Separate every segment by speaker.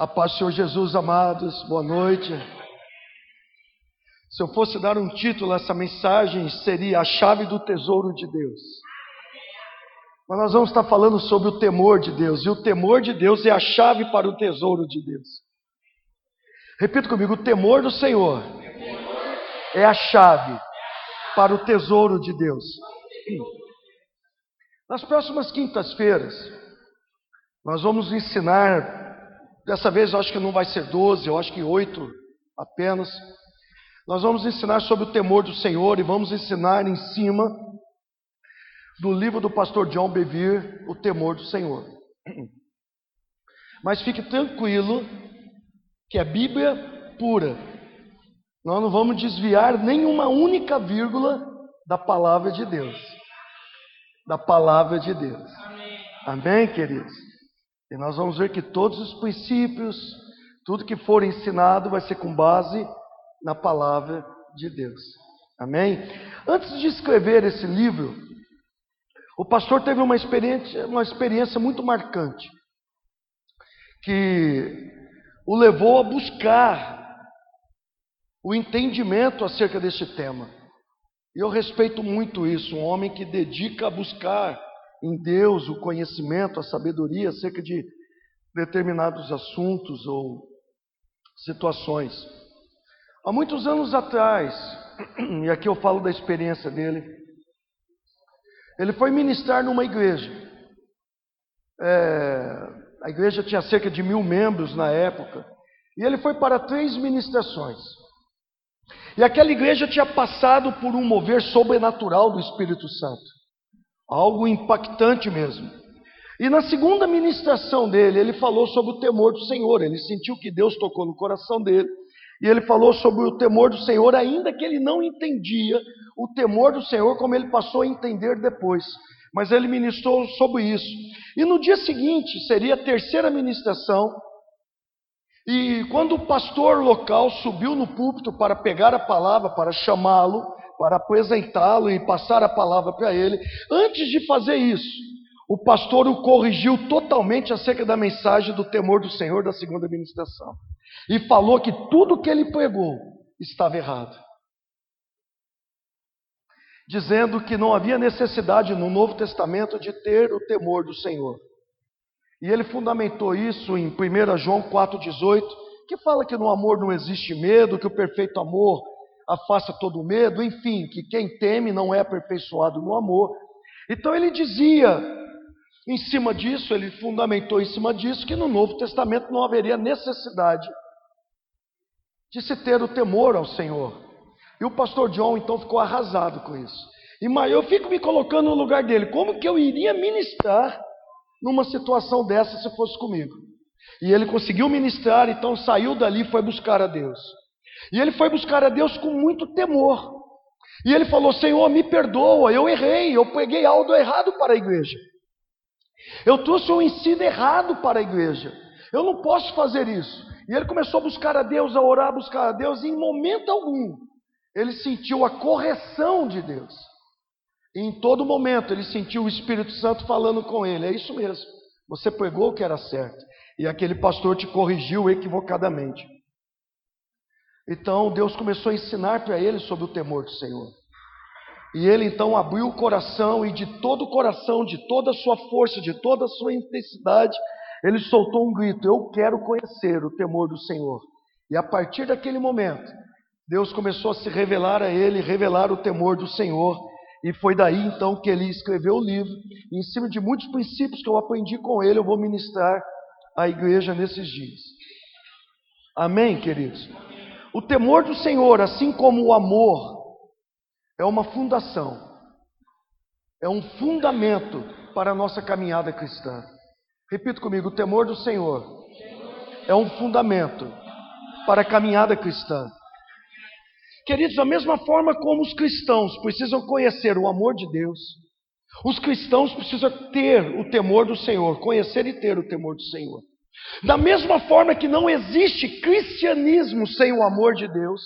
Speaker 1: A paz do Senhor Jesus, amados, boa noite. Se eu fosse dar um título a essa mensagem, seria A Chave do Tesouro de Deus. Mas nós vamos estar falando sobre o temor de Deus, e o temor de Deus é a chave para o tesouro de Deus. Repita comigo: o temor do Senhor é a chave para o tesouro de Deus. Nas próximas quintas-feiras, nós vamos ensinar, dessa vez eu acho que não vai ser 12, eu acho que oito apenas. Nós vamos ensinar sobre o temor do Senhor e vamos ensinar em cima do livro do pastor John Bevere, O Temor do Senhor. Mas fique tranquilo que é Bíblia pura. Nós não vamos desviar nenhuma única vírgula da palavra de Deus. Da palavra de Deus. Amém, Amém queridos? E nós vamos ver que todos os princípios, tudo que for ensinado vai ser com base na palavra de Deus. Amém? Antes de escrever esse livro, o pastor teve uma experiência, uma experiência muito marcante, que o levou a buscar o entendimento acerca deste tema. E eu respeito muito isso, um homem que dedica a buscar em Deus o conhecimento, a sabedoria acerca de determinados assuntos ou situações. Há muitos anos atrás, e aqui eu falo da experiência dele, ele foi ministrar numa igreja. É, a igreja tinha cerca de mil membros na época. E ele foi para três ministrações. E aquela igreja tinha passado por um mover sobrenatural do Espírito Santo. Algo impactante mesmo. E na segunda ministração dele, ele falou sobre o temor do Senhor. Ele sentiu que Deus tocou no coração dele. E ele falou sobre o temor do Senhor, ainda que ele não entendia o temor do Senhor como ele passou a entender depois. Mas ele ministrou sobre isso. E no dia seguinte, seria a terceira ministração. E quando o pastor local subiu no púlpito para pegar a palavra, para chamá-lo, para apresentá-lo e passar a palavra para ele, antes de fazer isso, o pastor o corrigiu totalmente acerca da mensagem do temor do Senhor da segunda ministração e falou que tudo que ele pregou estava errado. Dizendo que não havia necessidade no Novo Testamento de ter o temor do Senhor. E ele fundamentou isso em 1 João 4,18, que fala que no amor não existe medo, que o perfeito amor afasta todo medo, enfim, que quem teme não é aperfeiçoado no amor. Então ele dizia, em cima disso, ele fundamentou em cima disso, que no Novo Testamento não haveria necessidade de se ter o temor ao Senhor. E o pastor John então ficou arrasado com isso. E eu fico me colocando no lugar dele. Como que eu iria ministrar numa situação dessa se fosse comigo? E ele conseguiu ministrar, então saiu dali e foi buscar a Deus. E ele foi buscar a Deus com muito temor. E ele falou: Senhor, me perdoa, eu errei, eu peguei algo errado para a igreja. Eu trouxe um ensino errado para a igreja. Eu não posso fazer isso. E ele começou a buscar a Deus, a orar, a buscar a Deus, e em momento algum ele sentiu a correção de Deus. E em todo momento ele sentiu o Espírito Santo falando com ele: É isso mesmo, você pregou o que era certo, e aquele pastor te corrigiu equivocadamente. Então Deus começou a ensinar para ele sobre o temor do Senhor. E ele então abriu o coração e de todo o coração, de toda a sua força, de toda a sua intensidade, ele soltou um grito: Eu quero conhecer o temor do Senhor. E a partir daquele momento, Deus começou a se revelar a ele, revelar o temor do Senhor. E foi daí então que ele escreveu o livro. E em cima de muitos princípios que eu aprendi com ele, eu vou ministrar à igreja nesses dias. Amém, queridos? O temor do Senhor, assim como o amor, é uma fundação, é um fundamento para a nossa caminhada cristã. Repita comigo: o temor do Senhor é um fundamento para a caminhada cristã. Queridos, da mesma forma como os cristãos precisam conhecer o amor de Deus, os cristãos precisam ter o temor do Senhor, conhecer e ter o temor do Senhor. Da mesma forma que não existe cristianismo sem o amor de Deus,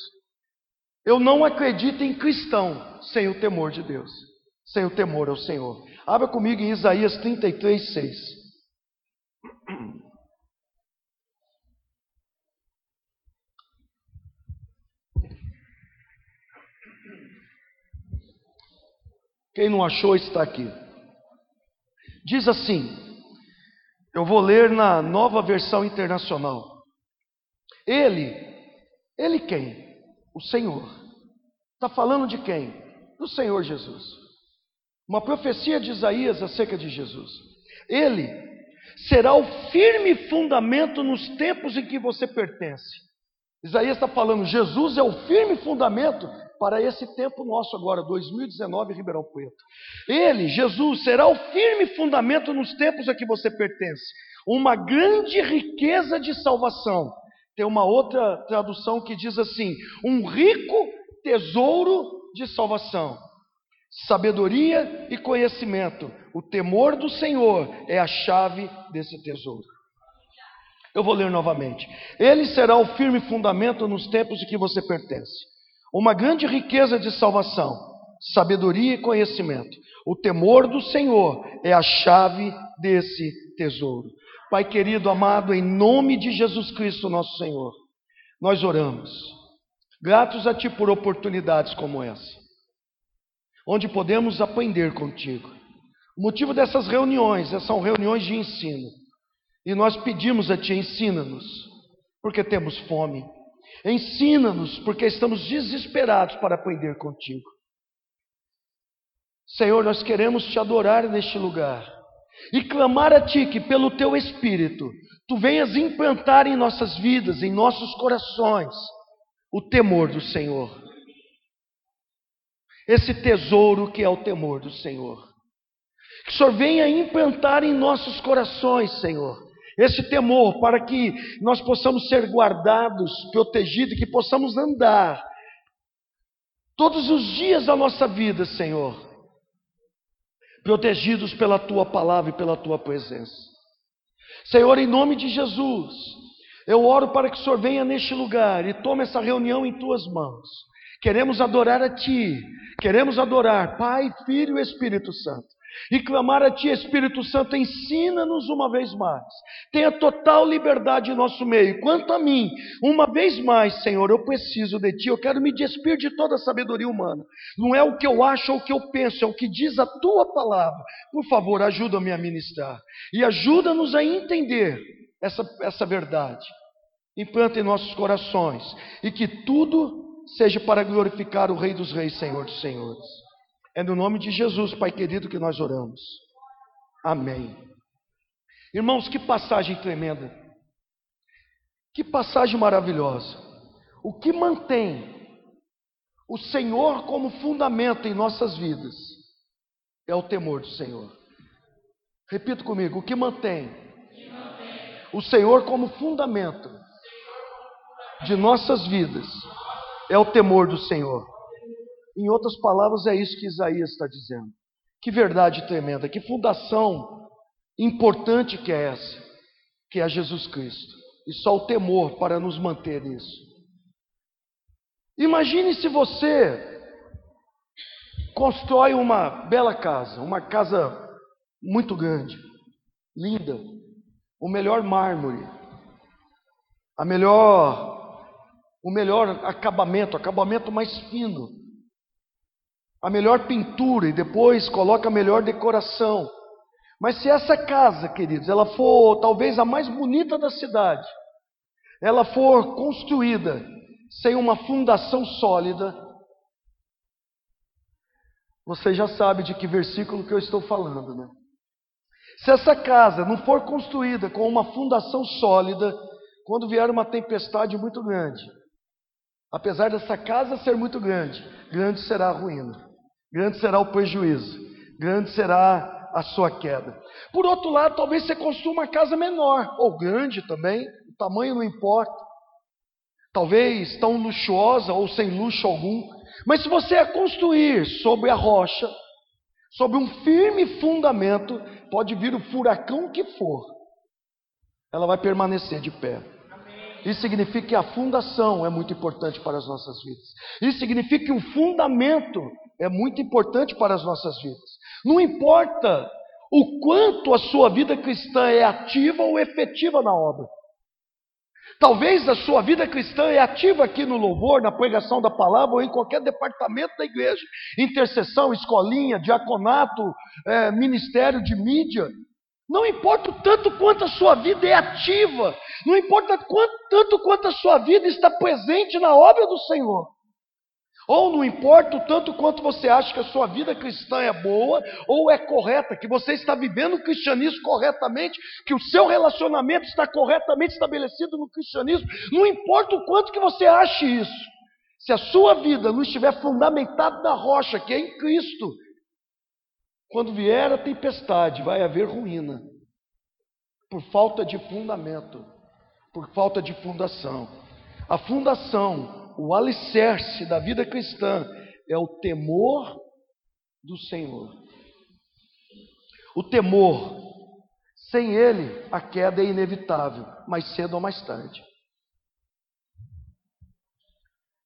Speaker 1: eu não acredito em cristão sem o temor de Deus, sem o temor ao Senhor. Abra comigo em Isaías 33, 6. Quem não achou está aqui. Diz assim: eu vou ler na nova versão internacional. Ele, ele quem? O Senhor. Está falando de quem? Do Senhor Jesus. Uma profecia de Isaías acerca de Jesus. Ele será o firme fundamento nos tempos em que você pertence. Isaías está falando, Jesus é o firme fundamento para esse tempo nosso agora, 2019, Ribeirão Preto. Ele, Jesus, será o firme fundamento nos tempos a que você pertence. Uma grande riqueza de salvação. Tem uma outra tradução que diz assim: um rico tesouro de salvação. Sabedoria e conhecimento. O temor do Senhor é a chave desse tesouro. Eu vou ler novamente. Ele será o firme fundamento nos tempos de que você pertence. Uma grande riqueza de salvação, sabedoria e conhecimento. O temor do Senhor é a chave desse tesouro. Pai querido, amado, em nome de Jesus Cristo, nosso Senhor, nós oramos, gratos a Ti por oportunidades como essa, onde podemos aprender contigo. O motivo dessas reuniões são reuniões de ensino. E nós pedimos a Ti, ensina-nos, porque temos fome. Ensina-nos, porque estamos desesperados para aprender contigo. Senhor, nós queremos te adorar neste lugar e clamar a Ti que, pelo Teu Espírito, Tu venhas implantar em nossas vidas, em nossos corações, o temor do Senhor. Esse tesouro que é o temor do Senhor. Que o Senhor venha implantar em nossos corações, Senhor, esse temor, para que nós possamos ser guardados, protegidos, que possamos andar todos os dias da nossa vida, Senhor, protegidos pela tua palavra e pela tua presença. Senhor, em nome de Jesus, eu oro para que o Senhor venha neste lugar e tome essa reunião em tuas mãos. Queremos adorar a Ti, queremos adorar Pai, Filho e Espírito Santo e clamar a Ti, Espírito Santo, ensina-nos uma vez mais. Tenha total liberdade em nosso meio. Quanto a mim, uma vez mais, Senhor, eu preciso de Ti, eu quero me despir de toda a sabedoria humana. Não é o que eu acho ou o que eu penso, é o que diz a Tua palavra. Por favor, ajuda-me a ministrar e ajuda-nos a entender essa, essa verdade. Implanta em nossos corações e que tudo seja para glorificar o Rei dos Reis, Senhor dos Senhores. É no nome de Jesus, Pai querido, que nós oramos. Amém. Irmãos, que passagem tremenda. Que passagem maravilhosa. O que mantém o Senhor como fundamento em nossas vidas é o temor do Senhor. Repita comigo: o que mantém o Senhor como fundamento de nossas vidas é o temor do Senhor. Em outras palavras, é isso que Isaías está dizendo. Que verdade tremenda, que fundação importante que é essa, que é Jesus Cristo. E só o temor para nos manter nisso. Imagine se você constrói uma bela casa, uma casa muito grande, linda, o melhor mármore, a melhor, o melhor acabamento, acabamento mais fino a melhor pintura e depois coloca a melhor decoração. Mas se essa casa, queridos, ela for talvez a mais bonita da cidade, ela for construída sem uma fundação sólida, você já sabe de que versículo que eu estou falando, né? Se essa casa não for construída com uma fundação sólida, quando vier uma tempestade muito grande, apesar dessa casa ser muito grande, grande será a ruína grande será o prejuízo, grande será a sua queda. Por outro lado, talvez você construa uma casa menor, ou grande também, o tamanho não importa. Talvez tão luxuosa ou sem luxo algum. Mas se você a construir sobre a rocha, sobre um firme fundamento, pode vir o furacão que for, ela vai permanecer de pé. Isso significa que a fundação é muito importante para as nossas vidas. Isso significa que o fundamento é muito importante para as nossas vidas. Não importa o quanto a sua vida cristã é ativa ou efetiva na obra. Talvez a sua vida cristã é ativa aqui no louvor, na pregação da palavra ou em qualquer departamento da igreja, intercessão, escolinha, diaconato, é, ministério de mídia. Não importa o tanto quanto a sua vida é ativa, não importa quanto, tanto quanto a sua vida está presente na obra do Senhor. Ou não importa o tanto quanto você acha que a sua vida cristã é boa ou é correta, que você está vivendo o cristianismo corretamente, que o seu relacionamento está corretamente estabelecido no cristianismo, não importa o quanto que você ache isso. Se a sua vida não estiver fundamentada na rocha, que é em Cristo, quando vier a tempestade, vai haver ruína, por falta de fundamento, por falta de fundação. A fundação, o alicerce da vida cristã é o temor do Senhor. O temor, sem ele, a queda é inevitável, mais cedo ou mais tarde.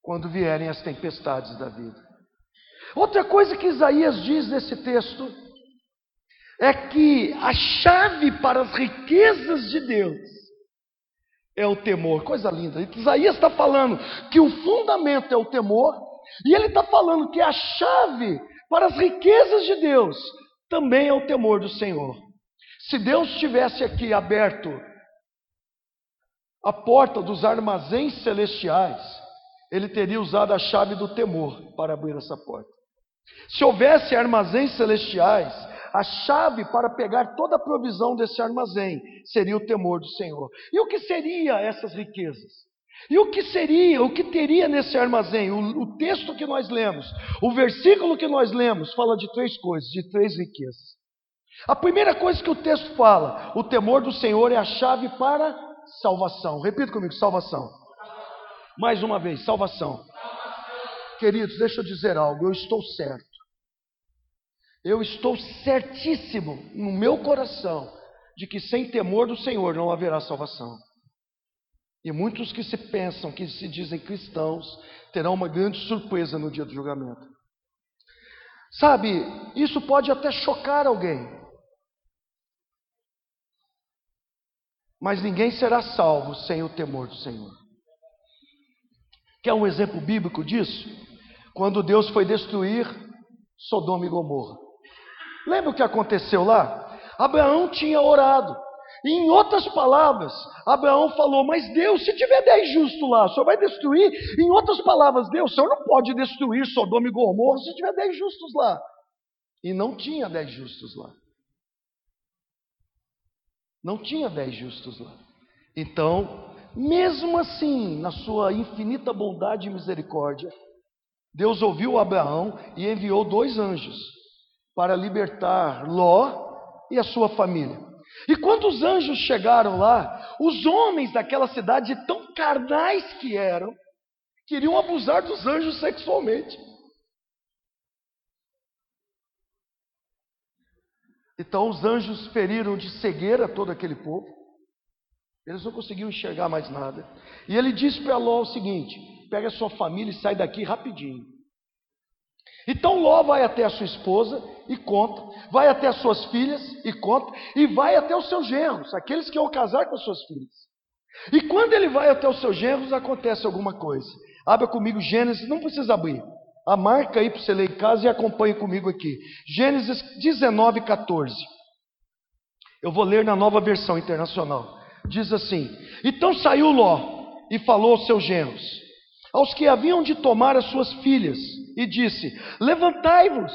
Speaker 1: Quando vierem as tempestades da vida. Outra coisa que Isaías diz nesse texto é que a chave para as riquezas de Deus é o temor. Coisa linda. Isaías está falando que o fundamento é o temor, e ele está falando que a chave para as riquezas de Deus também é o temor do Senhor. Se Deus tivesse aqui aberto a porta dos armazéns celestiais, ele teria usado a chave do temor para abrir essa porta. Se houvesse armazéns celestiais, a chave para pegar toda a provisão desse armazém seria o temor do Senhor. E o que seria essas riquezas? E o que seria, o que teria nesse armazém? O, o, texto que nós lemos, o versículo que nós lemos, fala de três coisas, de três riquezas. A primeira coisa que o texto fala, o temor do Senhor é a chave para salvação. Repita comigo: salvação. Mais uma vez, salvação. Queridos, deixa eu dizer algo, eu estou certo. Eu estou certíssimo no meu coração de que sem temor do Senhor não haverá salvação. E muitos que se pensam, que se dizem cristãos, terão uma grande surpresa no dia do julgamento. Sabe, isso pode até chocar alguém. Mas ninguém será salvo sem o temor do Senhor. Quer um exemplo bíblico disso? Quando Deus foi destruir Sodoma e Gomorra. Lembra o que aconteceu lá? Abraão tinha orado. E em outras palavras, Abraão falou: Mas Deus, se tiver dez justos lá, o senhor vai destruir? Em outras palavras, Deus, o senhor não pode destruir Sodoma e Gomorra se tiver dez justos lá. E não tinha dez justos lá. Não tinha dez justos lá. Então, mesmo assim, na sua infinita bondade e misericórdia, Deus ouviu Abraão e enviou dois anjos para libertar Ló e a sua família. E quando os anjos chegaram lá, os homens daquela cidade, tão carnais que eram, queriam abusar dos anjos sexualmente. Então os anjos feriram de cegueira todo aquele povo. Eles não conseguiam enxergar mais nada. E ele disse para Ló o seguinte: pega a sua família e sai daqui rapidinho. Então Ló vai até a sua esposa e conta, vai até as suas filhas e conta, e vai até os seus genros, aqueles que vão casar com as suas filhas. E quando ele vai até os seus genros, acontece alguma coisa. Abra comigo Gênesis, não precisa abrir. A marca aí para você ler em casa e acompanhe comigo aqui. Gênesis 19, 14. Eu vou ler na nova versão internacional. Diz assim: Então saiu Ló e falou aos seus genros aos que haviam de tomar as suas filhas, e disse: Levantai-vos,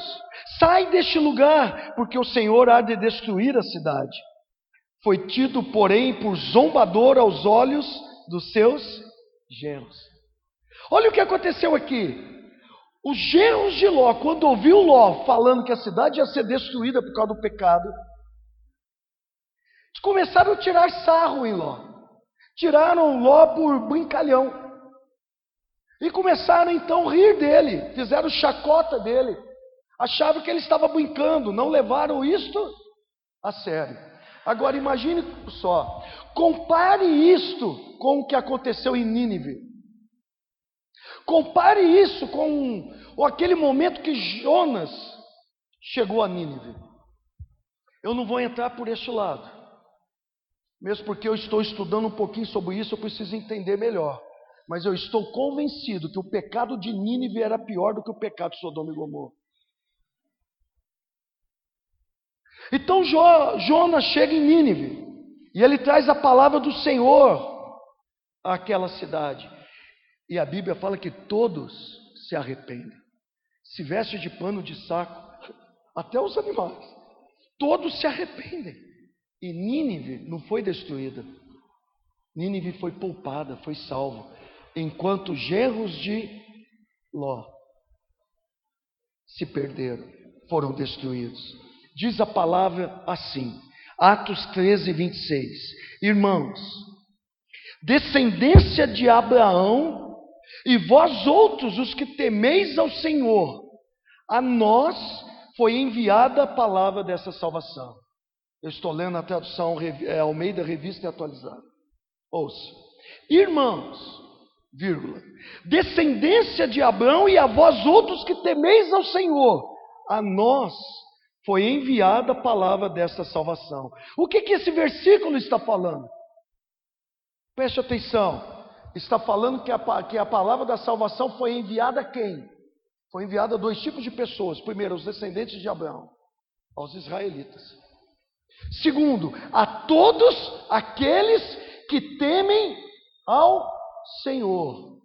Speaker 1: sai deste lugar, porque o Senhor há de destruir a cidade. Foi tido, porém, por zombador aos olhos dos seus genros. Olha o que aconteceu aqui. Os genros de Ló, quando ouviu Ló falando que a cidade ia ser destruída por causa do pecado, começaram a tirar sarro em Ló. Tiraram Ló por brincalhão. E começaram então a rir dele, fizeram chacota dele. Achavam que ele estava brincando, não levaram isto a sério. Agora imagine só, compare isto com o que aconteceu em Nínive. Compare isso com aquele momento que Jonas chegou a Nínive. Eu não vou entrar por este lado. Mesmo porque eu estou estudando um pouquinho sobre isso, eu preciso entender melhor. Mas eu estou convencido que o pecado de Nínive era pior do que o pecado de Sodoma e Gomorra. Então Jonas chega em Nínive e ele traz a palavra do Senhor àquela cidade. E a Bíblia fala que todos se arrependem. Se veste de pano de saco, até os animais. Todos se arrependem. E Nínive não foi destruída. Nínive foi poupada, foi salvo. Enquanto os genros de Ló se perderam, foram destruídos. Diz a palavra assim, Atos 13, 26. Irmãos, descendência de Abraão, e vós outros, os que temeis ao Senhor, a nós foi enviada a palavra dessa salvação. Eu estou lendo a tradução é, Almeida Revista Atualizada. Ouça. Irmãos, vírgula, descendência de Abraão e a vós outros que temeis ao Senhor, a nós foi enviada a palavra desta salvação. O que, que esse versículo está falando? Preste atenção. Está falando que a, que a palavra da salvação foi enviada a quem? Foi enviada a dois tipos de pessoas. Primeiro, aos descendentes de Abraão, aos israelitas. Segundo, a todos aqueles que temem ao Senhor.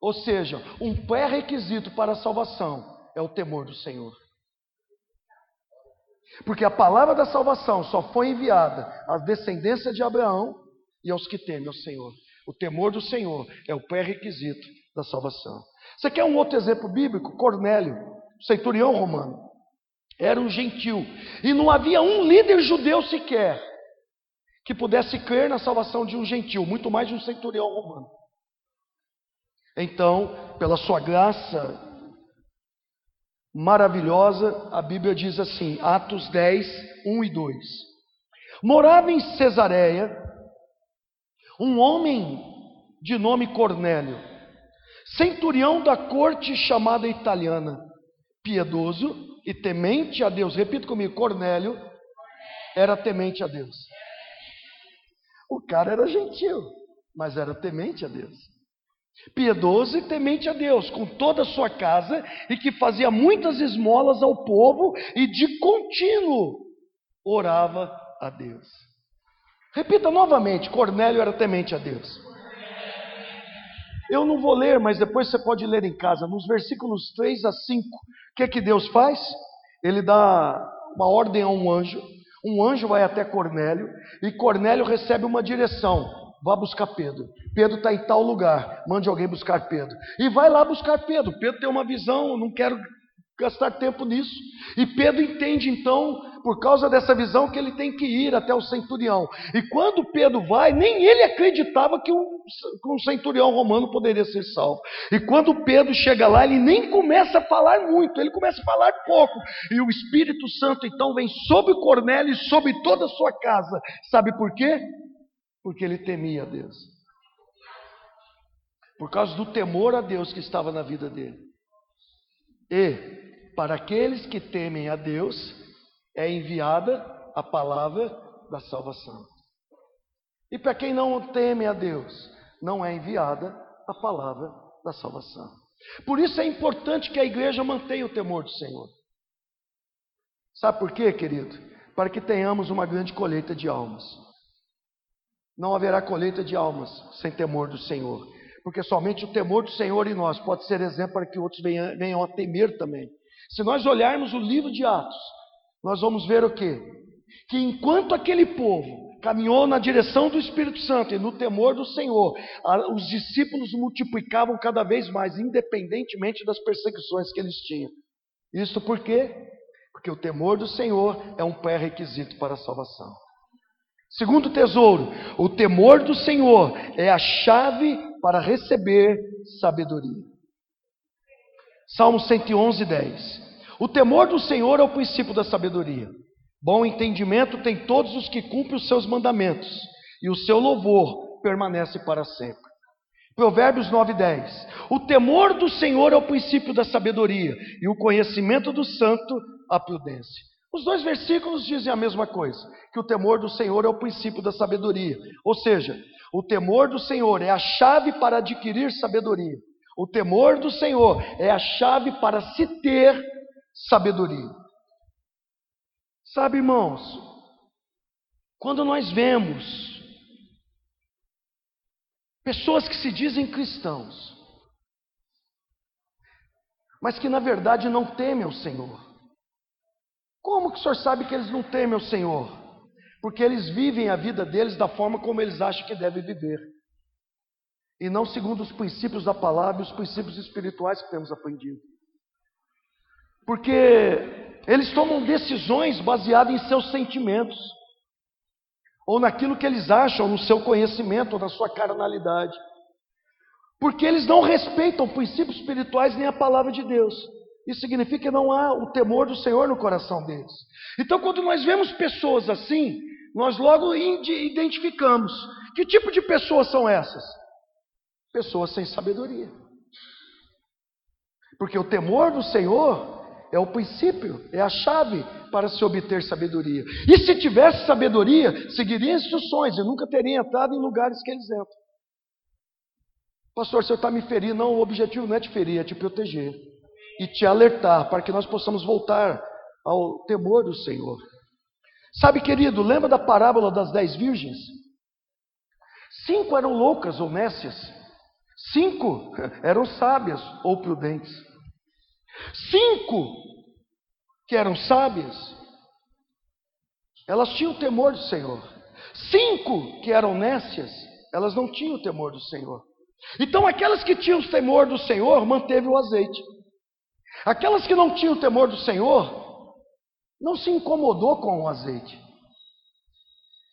Speaker 1: Ou seja, um pré-requisito para a salvação é o temor do Senhor. Porque a palavra da salvação só foi enviada às descendências de Abraão e aos que temem ao Senhor. O temor do Senhor é o pré-requisito da salvação. Você quer um outro exemplo bíblico? Cornélio, centurião romano. Era um gentil. E não havia um líder judeu sequer que pudesse crer na salvação de um gentil, muito mais de um centurião romano. Então, pela sua graça maravilhosa, a Bíblia diz assim, Atos 10, 1 e 2. Morava em Cesareia um homem de nome Cornélio, centurião da corte chamada italiana, piedoso e temente a Deus. Repita comigo, Cornélio era temente a Deus. O cara era gentil, mas era temente a Deus piedoso e temente a Deus, com toda a sua casa, e que fazia muitas esmolas ao povo e de contínuo orava a Deus. Repita novamente: Cornélio era temente a Deus. Eu não vou ler, mas depois você pode ler em casa, nos versículos 3 a 5. O que é que Deus faz? Ele dá uma ordem a um anjo. Um anjo vai até Cornélio e Cornélio recebe uma direção: vá buscar Pedro. Pedro está em tal lugar, mande alguém buscar Pedro. E vai lá buscar Pedro. Pedro tem uma visão, não quero gastar tempo nisso. E Pedro entende então, por causa dessa visão, que ele tem que ir até o centurião. E quando Pedro vai, nem ele acreditava que um, um centurião romano poderia ser salvo. E quando Pedro chega lá, ele nem começa a falar muito, ele começa a falar pouco. E o Espírito Santo então vem sobre Cornélio e sobre toda a sua casa. Sabe por quê? Porque ele temia a Deus por causa do temor a Deus que estava na vida dele. E para aqueles que temem a Deus é enviada a palavra da salvação. E para quem não teme a Deus, não é enviada a palavra da salvação. Por isso é importante que a igreja mantenha o temor do Senhor. Sabe por quê, querido? Para que tenhamos uma grande colheita de almas. Não haverá colheita de almas sem temor do Senhor porque somente o temor do Senhor em nós pode ser exemplo para que outros venham, venham a temer também. Se nós olharmos o livro de Atos, nós vamos ver o quê? Que enquanto aquele povo caminhou na direção do Espírito Santo e no temor do Senhor, os discípulos multiplicavam cada vez mais, independentemente das perseguições que eles tinham. Isso por quê? Porque o temor do Senhor é um pré-requisito para a salvação. Segundo tesouro, o temor do Senhor é a chave para receber sabedoria. Salmo 111, 10. O temor do Senhor é o princípio da sabedoria. Bom entendimento tem todos os que cumprem os seus mandamentos, e o seu louvor permanece para sempre. Provérbios 9, 10. O temor do Senhor é o princípio da sabedoria, e o conhecimento do santo, a prudência. Os dois versículos dizem a mesma coisa: que o temor do Senhor é o princípio da sabedoria. Ou seja, o temor do Senhor é a chave para adquirir sabedoria. O temor do Senhor é a chave para se ter sabedoria. Sabe, irmãos, quando nós vemos pessoas que se dizem cristãos, mas que na verdade não temem o Senhor. Como que o senhor sabe que eles não temem o Senhor? Porque eles vivem a vida deles da forma como eles acham que devem viver. E não segundo os princípios da palavra e os princípios espirituais que temos aprendido. Porque eles tomam decisões baseadas em seus sentimentos, ou naquilo que eles acham, no seu conhecimento, ou na sua carnalidade. Porque eles não respeitam princípios espirituais nem a palavra de Deus. Isso significa que não há o temor do Senhor no coração deles. Então, quando nós vemos pessoas assim, nós logo identificamos que tipo de pessoas são essas? Pessoas sem sabedoria. Porque o temor do Senhor é o princípio, é a chave para se obter sabedoria. E se tivesse sabedoria, seguiria instruções e nunca teria entrado em lugares que eles entram. Pastor, o senhor está me ferindo. Não, o objetivo não é te ferir, é te proteger e te alertar para que nós possamos voltar ao temor do Senhor. Sabe, querido, lembra da parábola das dez virgens? Cinco eram loucas ou nécias, cinco eram sábias ou prudentes. Cinco que eram sábias, elas tinham temor do Senhor. Cinco que eram nécias, elas não tinham temor do Senhor. Então, aquelas que tinham temor do Senhor, manteve o azeite. Aquelas que não tinham temor do Senhor, não se incomodou com o azeite.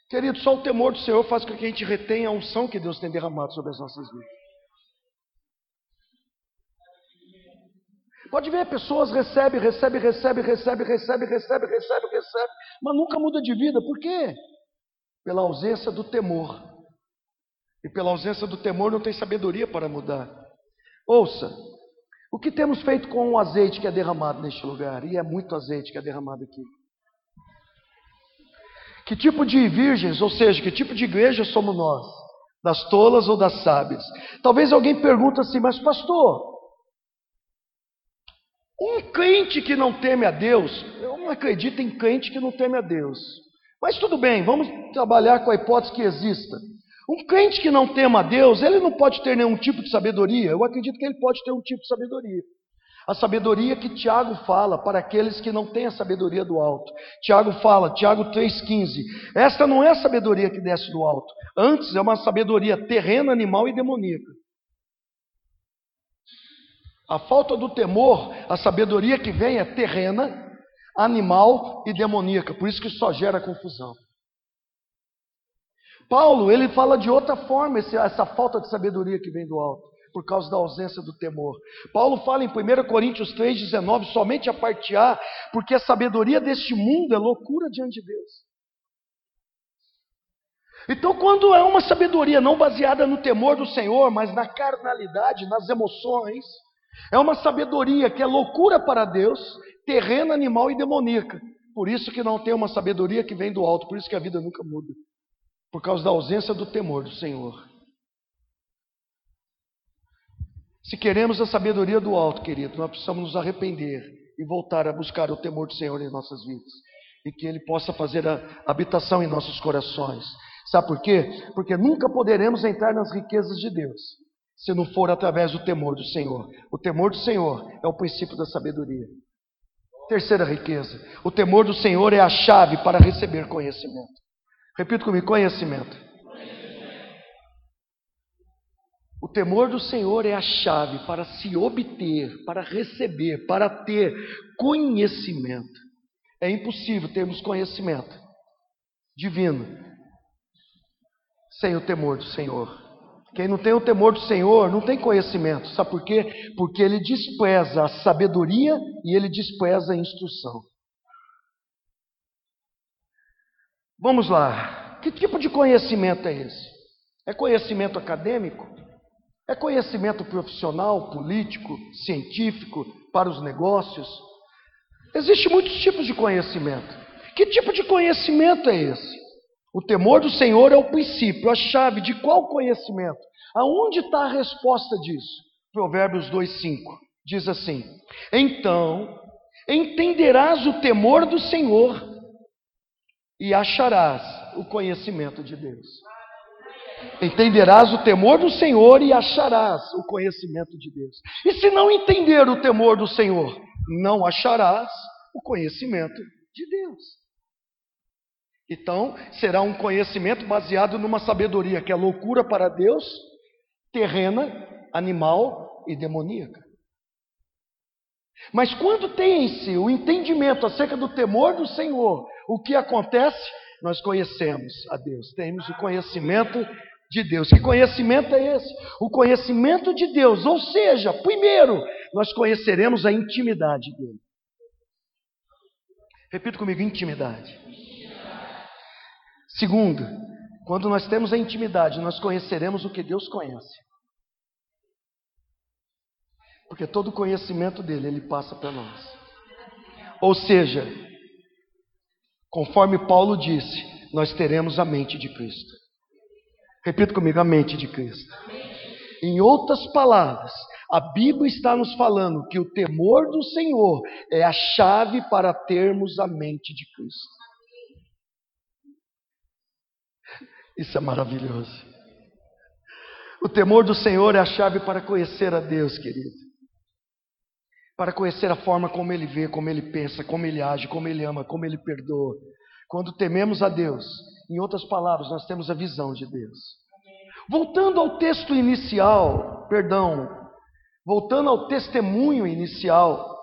Speaker 1: Querido, só o temor do Senhor faz com que a gente retenha a unção que Deus tem derramado sobre as nossas vidas. Pode ver, pessoas recebem, recebem, recebem, recebem, recebem, recebem, recebem, recebem, mas nunca muda de vida. Por quê? Pela ausência do temor. E pela ausência do temor não tem sabedoria para mudar. Ouça, o que temos feito com o azeite que é derramado neste lugar? E é muito azeite que é derramado aqui. Que tipo de virgens, ou seja, que tipo de igreja somos nós? Das tolas ou das sábias? Talvez alguém pergunte assim, mas pastor, um crente que não teme a Deus, eu não acredito em crente que não teme a Deus. Mas tudo bem, vamos trabalhar com a hipótese que exista. Um crente que não tema a Deus, ele não pode ter nenhum tipo de sabedoria. Eu acredito que ele pode ter um tipo de sabedoria. A sabedoria que Tiago fala para aqueles que não têm a sabedoria do alto. Tiago fala, Tiago 3,15: Esta não é a sabedoria que desce do alto, antes é uma sabedoria terrena, animal e demoníaca. A falta do temor, a sabedoria que vem é terrena, animal e demoníaca, por isso que só gera confusão. Paulo, ele fala de outra forma essa falta de sabedoria que vem do alto, por causa da ausência do temor. Paulo fala em 1 Coríntios 3,19, somente a parte A, porque a sabedoria deste mundo é loucura diante de Deus. Então, quando é uma sabedoria não baseada no temor do Senhor, mas na carnalidade, nas emoções, é uma sabedoria que é loucura para Deus, terrena, animal e demoníaca. Por isso que não tem uma sabedoria que vem do alto, por isso que a vida nunca muda. Por causa da ausência do temor do Senhor. Se queremos a sabedoria do alto, querido, nós precisamos nos arrepender e voltar a buscar o temor do Senhor em nossas vidas. E que Ele possa fazer a habitação em nossos corações. Sabe por quê? Porque nunca poderemos entrar nas riquezas de Deus se não for através do temor do Senhor. O temor do Senhor é o princípio da sabedoria. Terceira riqueza: o temor do Senhor é a chave para receber conhecimento. Repito comigo: conhecimento. O temor do Senhor é a chave para se obter, para receber, para ter conhecimento. É impossível termos conhecimento divino sem o temor do Senhor. Quem não tem o temor do Senhor não tem conhecimento. Sabe por quê? Porque ele despreza a sabedoria e ele despreza a instrução. Vamos lá. Que tipo de conhecimento é esse? É conhecimento acadêmico? É conhecimento profissional, político, científico, para os negócios? Existem muitos tipos de conhecimento. Que tipo de conhecimento é esse? O temor do Senhor é o princípio, a chave de qual conhecimento? Aonde está a resposta disso? Provérbios 2,5 diz assim: Então entenderás o temor do Senhor e acharás o conhecimento de Deus. Entenderás o temor do Senhor e acharás o conhecimento de Deus. E se não entender o temor do Senhor, não acharás o conhecimento de Deus. Então, será um conhecimento baseado numa sabedoria que é loucura para Deus, terrena, animal e demoníaca. Mas quando tem em si o entendimento acerca do temor do Senhor, o que acontece? Nós conhecemos a Deus, temos o conhecimento de Deus. Que conhecimento é esse? O conhecimento de Deus, ou seja, primeiro, nós conheceremos a intimidade dele. Repita comigo: intimidade. Segundo, quando nós temos a intimidade, nós conheceremos o que Deus conhece. Porque todo o conhecimento dele, ele passa para nós. Ou seja, conforme Paulo disse, nós teremos a mente de Cristo. Repita comigo, a mente de Cristo. Em outras palavras, a Bíblia está nos falando que o temor do Senhor é a chave para termos a mente de Cristo. Isso é maravilhoso. O temor do Senhor é a chave para conhecer a Deus, querido. Para conhecer a forma como Ele vê, como Ele pensa, como Ele age, como Ele ama, como Ele perdoa. Quando tememos a Deus, em outras palavras, nós temos a visão de Deus. Voltando ao texto inicial, perdão, voltando ao testemunho inicial,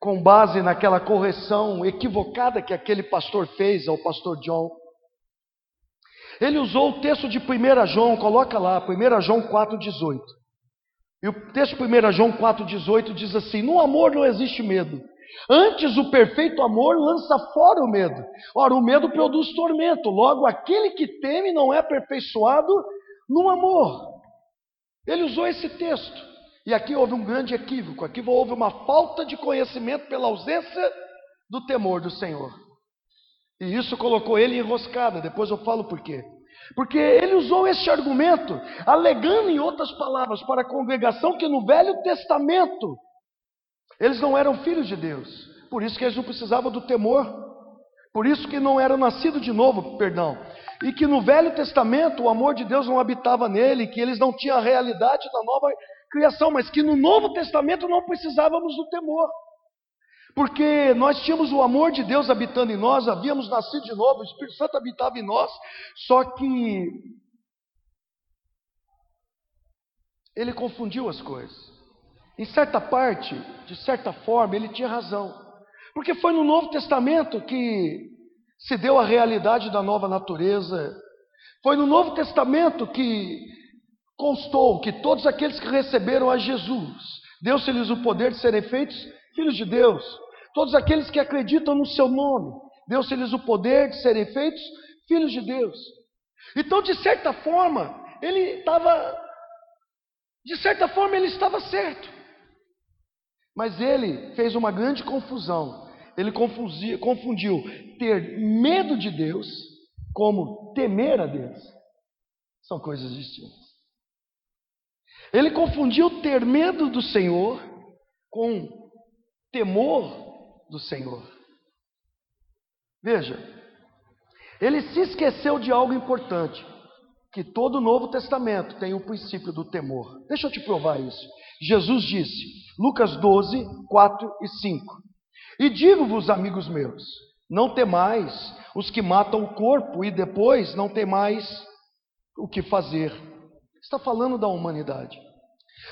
Speaker 1: com base naquela correção equivocada que aquele pastor fez ao pastor John. Ele usou o texto de 1 João, coloca lá, 1 João 4,18. E o texto de 1 João 4,18 diz assim: No amor não existe medo. Antes, o perfeito amor lança fora o medo. Ora, o medo produz tormento. Logo, aquele que teme não é aperfeiçoado no amor. Ele usou esse texto. E aqui houve um grande equívoco. Aqui houve uma falta de conhecimento pela ausência do temor do Senhor. E isso colocou ele enroscada. Depois eu falo por quê. Porque ele usou este argumento, alegando em outras palavras para a congregação que no Velho Testamento eles não eram filhos de Deus. Por isso que eles não precisavam do temor. Por isso que não eram nascidos de novo, perdão. E que no Velho Testamento o amor de Deus não habitava nele, que eles não tinham a realidade da nova criação, mas que no Novo Testamento não precisávamos do temor. Porque nós tínhamos o amor de Deus habitando em nós, havíamos nascido de novo, o Espírito Santo habitava em nós, só que ele confundiu as coisas. Em certa parte, de certa forma, ele tinha razão. Porque foi no Novo Testamento que se deu a realidade da nova natureza. Foi no Novo Testamento que constou que todos aqueles que receberam a Jesus, deu-se-lhes o poder de serem feitos filhos de Deus. Todos aqueles que acreditam no seu nome, deu-se-lhes o poder de serem feitos filhos de Deus. Então, de certa forma, ele estava, de certa forma, ele estava certo. Mas ele fez uma grande confusão. Ele confundiu, confundiu ter medo de Deus como temer a Deus. São coisas distintas. Ele confundiu ter medo do Senhor com temor do Senhor. Veja, ele se esqueceu de algo importante, que todo o Novo Testamento tem o princípio do temor. Deixa eu te provar isso. Jesus disse, Lucas 12, 4 e 5: E digo-vos, amigos meus, não temais os que matam o corpo e depois não temais o que fazer. Está falando da humanidade.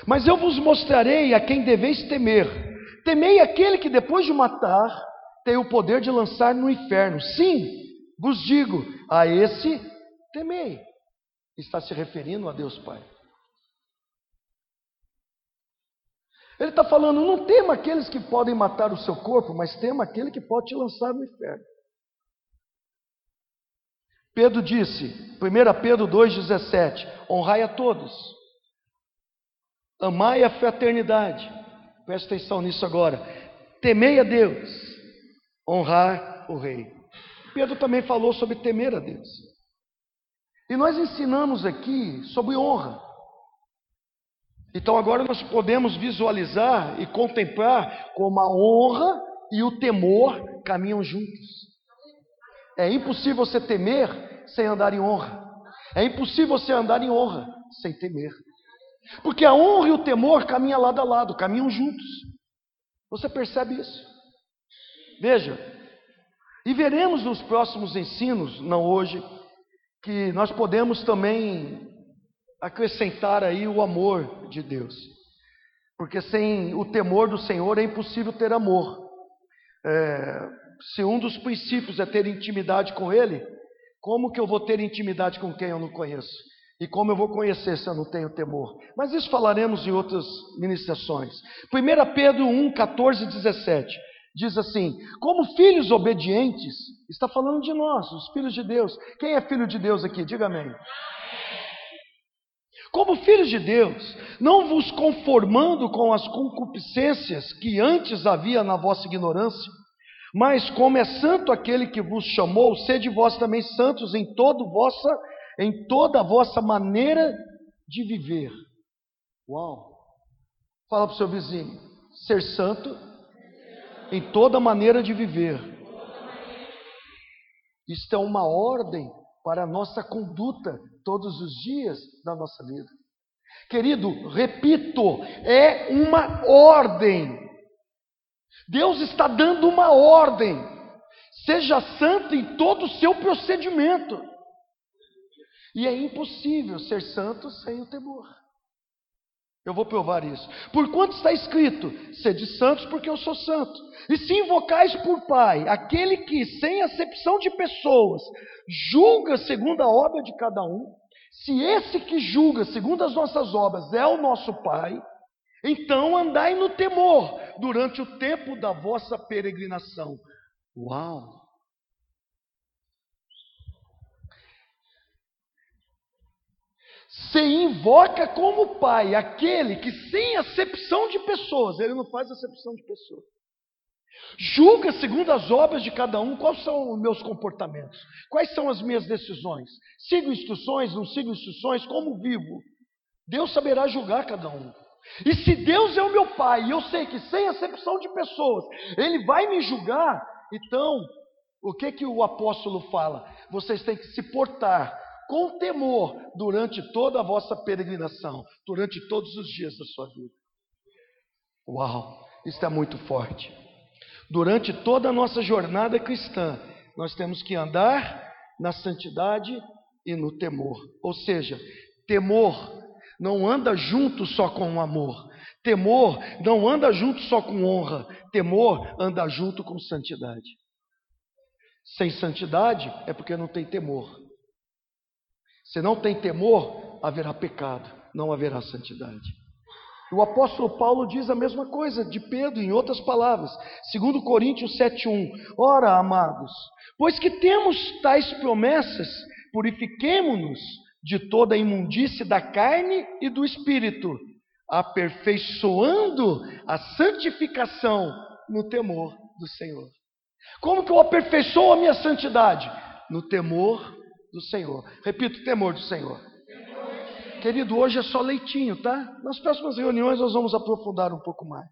Speaker 1: Mas eu vos mostrarei a quem deveis temer. Temei aquele que depois de matar tem o poder de lançar no inferno. Sim, vos digo, a esse temei. Está se referindo a Deus Pai. Ele está falando: não tema aqueles que podem matar o seu corpo, mas tema aquele que pode te lançar no inferno. Pedro disse, 1 Pedro 2,17: honrai a todos, amai a fraternidade Presta atenção nisso agora. temei a Deus, honrar o rei. Pedro também falou sobre temer a Deus. E nós ensinamos aqui sobre honra. Então agora nós podemos visualizar e contemplar como a honra e o temor caminham juntos. É impossível você temer sem andar em honra. É impossível você andar em honra sem temer. Porque a honra e o temor caminham lado a lado, caminham juntos. Você percebe isso? Veja, e veremos nos próximos ensinos, não hoje, que nós podemos também acrescentar aí o amor de Deus. Porque sem o temor do Senhor é impossível ter amor. É, se um dos princípios é ter intimidade com Ele, como que eu vou ter intimidade com quem eu não conheço? E como eu vou conhecer se eu não tenho temor? Mas isso falaremos em outras ministrações. 1 Pedro 1, 14 e 17 diz assim: Como filhos obedientes, está falando de nós, os filhos de Deus. Quem é filho de Deus aqui? Diga amém. Como filhos de Deus, não vos conformando com as concupiscências que antes havia na vossa ignorância, mas como é santo aquele que vos chamou, sede vós também santos em todo vossa, em toda a vossa maneira de viver. Uau! Fala para o seu vizinho, ser santo em toda maneira de viver. Isto é uma ordem para a nossa conduta todos os dias da nossa vida. Querido, repito, é uma ordem. Deus está dando uma ordem. Seja santo em todo o seu procedimento. E é impossível ser santo sem o temor. Eu vou provar isso. Por quanto está escrito: sede santos, porque eu sou santo. E se invocais por Pai, aquele que, sem acepção de pessoas, julga segundo a obra de cada um, se esse que julga segundo as nossas obras é o nosso Pai, então andai no temor durante o tempo da vossa peregrinação. Uau! Se invoca como pai aquele que, sem acepção de pessoas, ele não faz acepção de pessoas, julga segundo as obras de cada um quais são os meus comportamentos, quais são as minhas decisões, sigo instruções, não sigo instruções, como vivo. Deus saberá julgar cada um. E se Deus é o meu pai, e eu sei que sem acepção de pessoas, ele vai me julgar, então, o que que o apóstolo fala? Vocês têm que se portar com temor durante toda a vossa peregrinação, durante todos os dias da sua vida. Uau, isso é muito forte. Durante toda a nossa jornada cristã, nós temos que andar na santidade e no temor. Ou seja, temor não anda junto só com o amor. Temor não anda junto só com honra. Temor anda junto com santidade. Sem santidade é porque não tem temor. Se não tem temor, haverá pecado, não haverá santidade. O apóstolo Paulo diz a mesma coisa de Pedro, em outras palavras, segundo Coríntios 7:1. Ora, amados, pois que temos tais promessas, purifiquemo-nos de toda a imundície da carne e do espírito, aperfeiçoando a santificação no temor do Senhor. Como que eu aperfeiçoo a minha santidade? No temor do Senhor. Repito, temor do Senhor. Querido, hoje é só leitinho, tá? Nas próximas reuniões nós vamos aprofundar um pouco mais.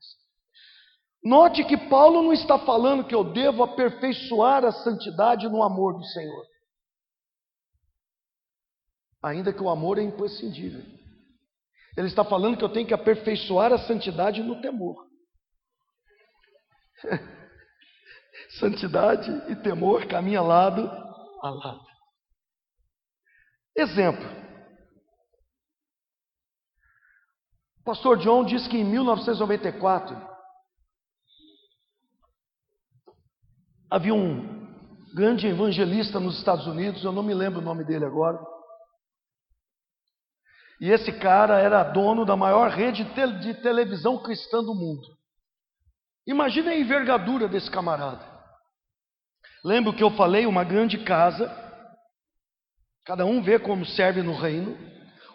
Speaker 1: Note que Paulo não está falando que eu devo aperfeiçoar a santidade no amor do Senhor. Ainda que o amor é imprescindível. Ele está falando que eu tenho que aperfeiçoar a santidade no temor. santidade e temor caminham lado a lado. Exemplo. O pastor John diz que em 1994 havia um grande evangelista nos Estados Unidos, eu não me lembro o nome dele agora. E esse cara era dono da maior rede de televisão cristã do mundo. Imagine a envergadura desse camarada. Lembro que eu falei, uma grande casa, Cada um vê como serve no reino.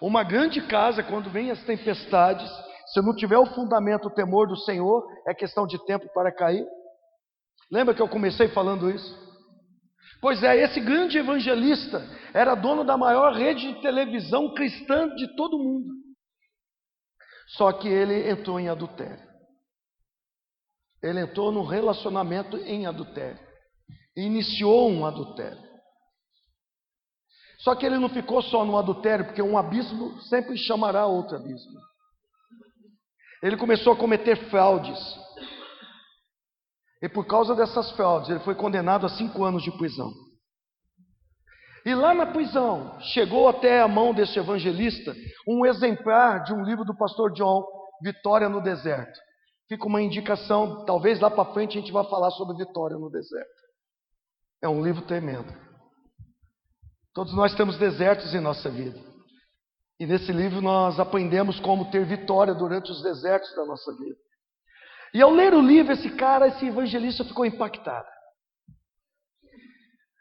Speaker 1: Uma grande casa, quando vem as tempestades, Se não tiver o fundamento, o temor do Senhor, é questão de tempo para cair. Lembra que eu comecei falando isso? Pois é, esse grande evangelista era dono da maior rede de televisão cristã de todo mundo. Só que ele entrou em adultério. Ele entrou num relacionamento em adultério. Iniciou um adultério. Só que ele não ficou só no adultério, porque um abismo sempre chamará outro abismo. Ele começou a cometer fraudes. E por causa dessas fraudes, ele foi condenado a cinco anos de prisão. E lá na prisão, chegou até a mão desse evangelista um exemplar de um livro do pastor John, Vitória no Deserto. Fica uma indicação, talvez lá para frente a gente vá falar sobre Vitória no Deserto. É um livro tremendo. Todos nós temos desertos em nossa vida. E nesse livro nós aprendemos como ter vitória durante os desertos da nossa vida. E ao ler o livro, esse cara, esse evangelista ficou impactado.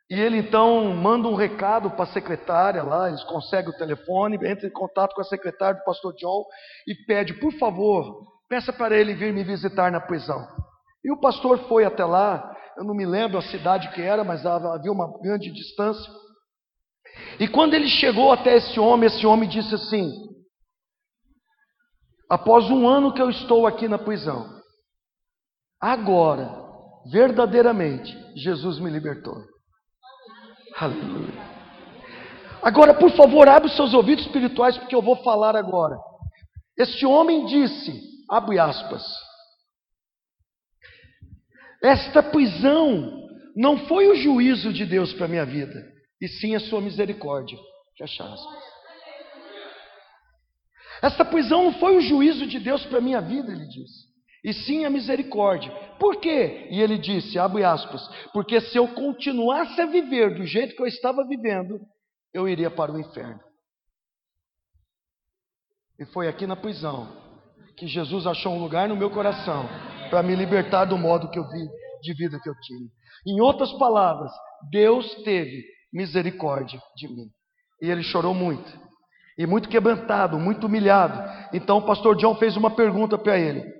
Speaker 1: E ele então manda um recado para a secretária lá, eles conseguem o telefone, entra em contato com a secretária do pastor John e pede, por favor, peça para ele vir me visitar na prisão. E o pastor foi até lá, eu não me lembro a cidade que era, mas havia uma grande distância. E quando ele chegou até esse homem, esse homem disse assim: Após um ano que eu estou aqui na prisão, agora, verdadeiramente, Jesus me libertou. Aleluia. Agora, por favor, abre os seus ouvidos espirituais, porque eu vou falar agora. Este homem disse, abre aspas, esta prisão não foi o juízo de Deus para a minha vida, e sim a sua misericórdia. Fecha aspas. Esta prisão não foi o juízo de Deus para a minha vida, ele disse e sim a misericórdia. Por quê? E ele disse, abre aspas, porque se eu continuasse a viver do jeito que eu estava vivendo, eu iria para o inferno. E foi aqui na prisão que Jesus achou um lugar no meu coração para me libertar do modo que eu vi de vida que eu tinha. Em outras palavras, Deus teve misericórdia de mim. E ele chorou muito. E muito quebrantado, muito humilhado. Então o pastor John fez uma pergunta para ele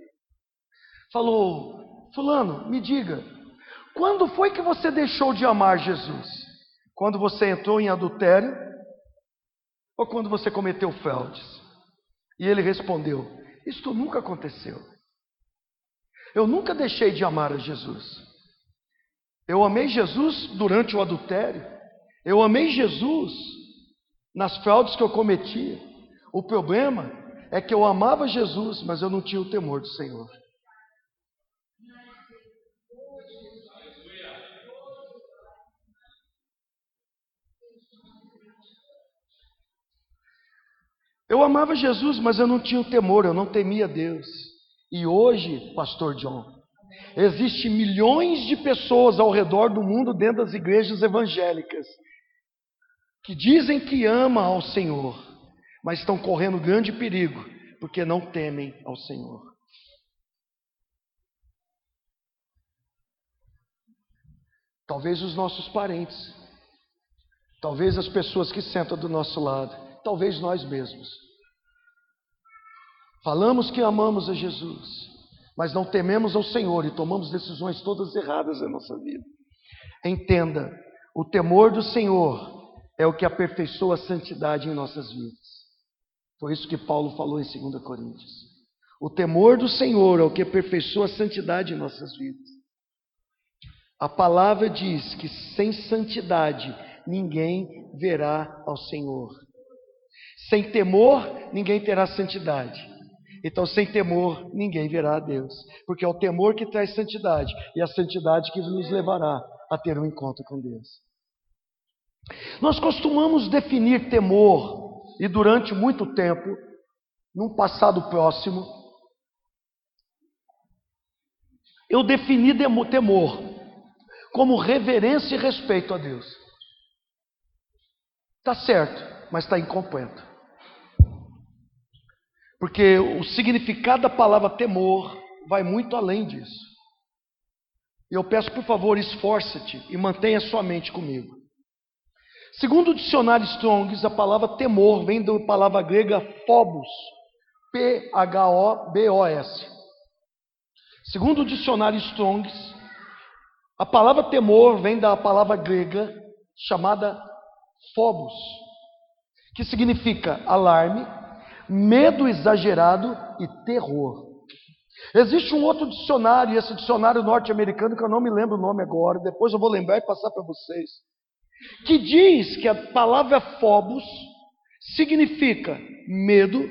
Speaker 1: falou: Fulano, me diga, quando foi que você deixou de amar Jesus? Quando você entrou em adultério ou quando você cometeu fraudes? E ele respondeu: Isto nunca aconteceu. Eu nunca deixei de amar a Jesus. Eu amei Jesus durante o adultério. Eu amei Jesus nas fraudes que eu cometia. O problema é que eu amava Jesus, mas eu não tinha o temor do Senhor. Eu amava Jesus, mas eu não tinha o temor, eu não temia Deus. E hoje, pastor John, existem milhões de pessoas ao redor do mundo dentro das igrejas evangélicas que dizem que amam ao Senhor, mas estão correndo grande perigo porque não temem ao Senhor. Talvez os nossos parentes, talvez as pessoas que sentam do nosso lado, talvez nós mesmos. Falamos que amamos a Jesus, mas não tememos ao Senhor e tomamos decisões todas erradas na nossa vida. Entenda, o temor do Senhor é o que aperfeiçoa a santidade em nossas vidas. Foi isso que Paulo falou em 2 Coríntios. O temor do Senhor é o que aperfeiçoa a santidade em nossas vidas. A palavra diz que sem santidade ninguém verá ao Senhor. Sem temor, ninguém terá santidade. Então, sem temor, ninguém verá a Deus. Porque é o temor que traz santidade e a santidade que nos levará a ter um encontro com Deus. Nós costumamos definir temor, e durante muito tempo, num passado próximo, eu defini temor como reverência e respeito a Deus. Está certo, mas está incompleto. Porque o significado da palavra temor vai muito além disso. Eu peço, por favor, esforce-te e mantenha sua mente comigo. Segundo o dicionário Strongs, a palavra temor vem da palavra grega phobos, P-H-O-B-O-S. Segundo o dicionário Strongs, a palavra temor vem da palavra grega chamada phobos, que significa alarme, medo exagerado e terror. Existe um outro dicionário, esse dicionário norte-americano, que eu não me lembro o nome agora, depois eu vou lembrar e passar para vocês, que diz que a palavra phobos significa medo,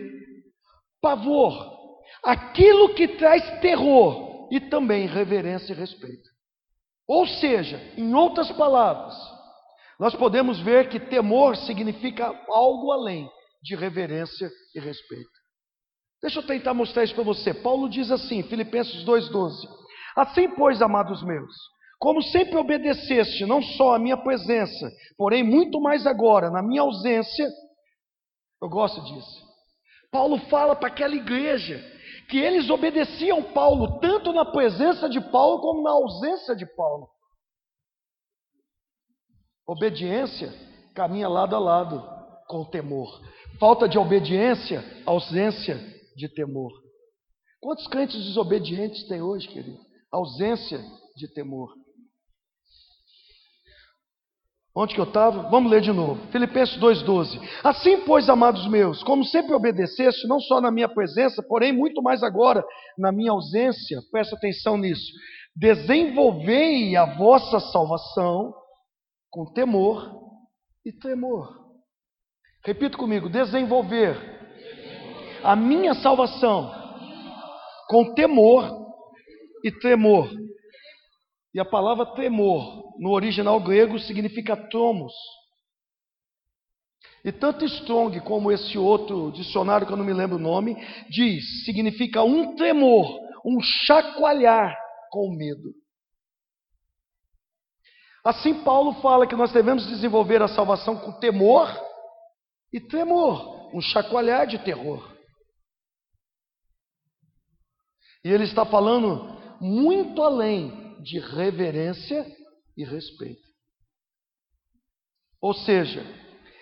Speaker 1: pavor, aquilo que traz terror e também reverência e respeito. Ou seja, em outras palavras, nós podemos ver que temor significa algo além de reverência e respeito. Deixa eu tentar mostrar isso para você. Paulo diz assim, Filipenses 2,12: Assim, pois, amados meus, como sempre obedeceste, não só a minha presença, porém muito mais agora, na minha ausência, eu gosto disso. Paulo fala para aquela igreja que eles obedeciam Paulo tanto na presença de Paulo como na ausência de Paulo. Obediência caminha lado a lado com temor. Falta de obediência, ausência de temor. Quantos crentes desobedientes tem hoje, querido? Ausência de temor. Onde que eu estava? Vamos ler de novo. Filipenses 2,12. Assim, pois, amados meus, como sempre obedeceste, não só na minha presença, porém muito mais agora na minha ausência, presta atenção nisso. Desenvolvei a vossa salvação com temor e tremor. Repita comigo: desenvolver a minha salvação com temor e tremor. E a palavra tremor, no original grego, significa tromos. E tanto Strong como esse outro dicionário que eu não me lembro o nome, diz, significa um tremor, um chacoalhar com medo. Assim Paulo fala que nós devemos desenvolver a salvação com temor e tremor, um chacoalhar de terror. E ele está falando muito além de reverência e respeito. Ou seja,